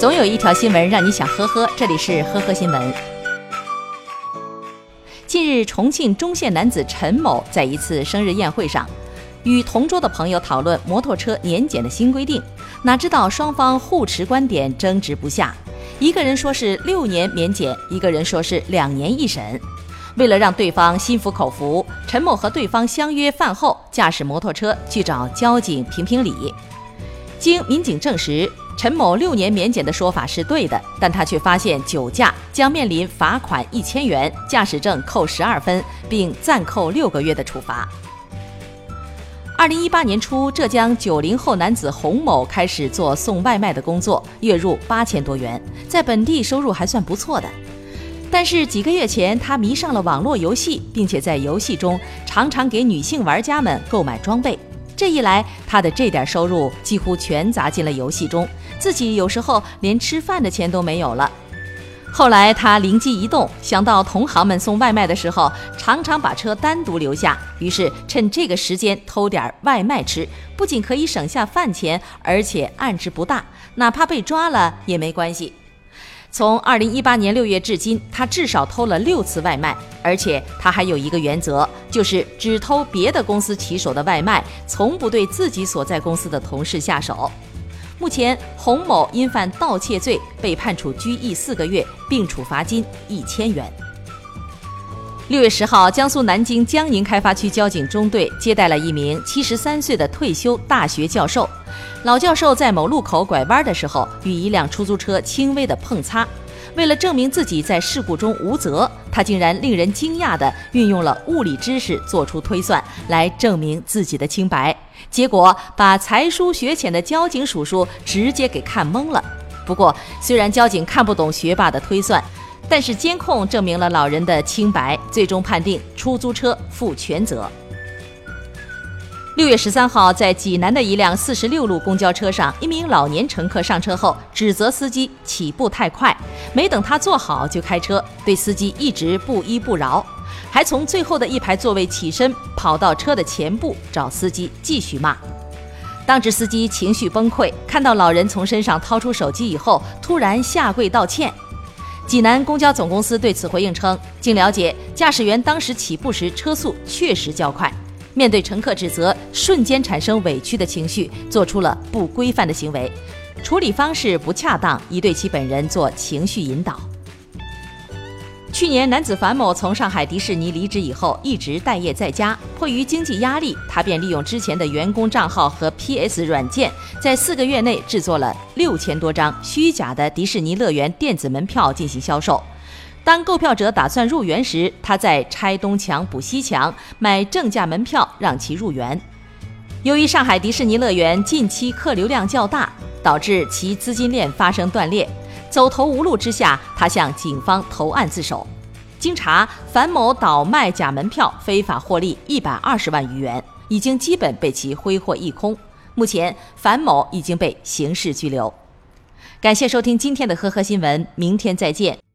总有一条新闻让你想呵呵，这里是呵呵新闻。近日，重庆忠县男子陈某在一次生日宴会上，与同桌的朋友讨论摩托车年检的新规定，哪知道双方互持观点，争执不下。一个人说是六年免检，一个人说是两年一审。为了让对方心服口服，陈某和对方相约饭后驾驶摩托车去找交警评评理。经民警证实，陈某六年免检的说法是对的，但他却发现酒驾将面临罚款一千元、驾驶证扣十二分，并暂扣六个月的处罚。二零一八年初，浙江九零后男子洪某开始做送外卖的工作，月入八千多元，在本地收入还算不错的。但是几个月前，他迷上了网络游戏，并且在游戏中常常给女性玩家们购买装备。这一来，他的这点收入几乎全砸进了游戏中，自己有时候连吃饭的钱都没有了。后来他灵机一动，想到同行们送外卖的时候常常把车单独留下，于是趁这个时间偷点外卖吃，不仅可以省下饭钱，而且案值不大，哪怕被抓了也没关系。从二零一八年六月至今，他至少偷了六次外卖，而且他还有一个原则，就是只偷别的公司骑手的外卖，从不对自己所在公司的同事下手。目前，洪某因犯盗窃罪被判处拘役四个月，并处罚金一千元。六月十号，江苏南京江宁开发区交警中队接待了一名七十三岁的退休大学教授。老教授在某路口拐弯的时候，与一辆出租车轻微的碰擦。为了证明自己在事故中无责，他竟然令人惊讶地运用了物理知识做出推算，来证明自己的清白。结果把才疏学浅的交警叔叔直接给看懵了。不过，虽然交警看不懂学霸的推算，但是监控证明了老人的清白，最终判定出租车负全责。六月十三号，在济南的一辆四十六路公交车上，一名老年乘客上车后指责司机起步太快，没等他坐好就开车，对司机一直不依不饶，还从最后的一排座位起身，跑到车的前部找司机继续骂。当值司机情绪崩溃，看到老人从身上掏出手机以后，突然下跪道歉。济南公交总公司对此回应称，经了解，驾驶员当时起步时车速确实较快。面对乘客指责，瞬间产生委屈的情绪，做出了不规范的行为，处理方式不恰当，已对其本人做情绪引导。去年，男子樊某从上海迪士尼离职以后，一直待业在家，迫于经济压力，他便利用之前的员工账号和 PS 软件，在四个月内制作了六千多张虚假的迪士尼乐园电子门票进行销售。当购票者打算入园时，他在拆东墙补西墙，买正价门票让其入园。由于上海迪士尼乐园近期客流量较大，导致其资金链发生断裂，走投无路之下，他向警方投案自首。经查，樊某倒卖假门票，非法获利一百二十万余元，已经基本被其挥霍一空。目前，樊某已经被刑事拘留。感谢收听今天的呵呵新闻，明天再见。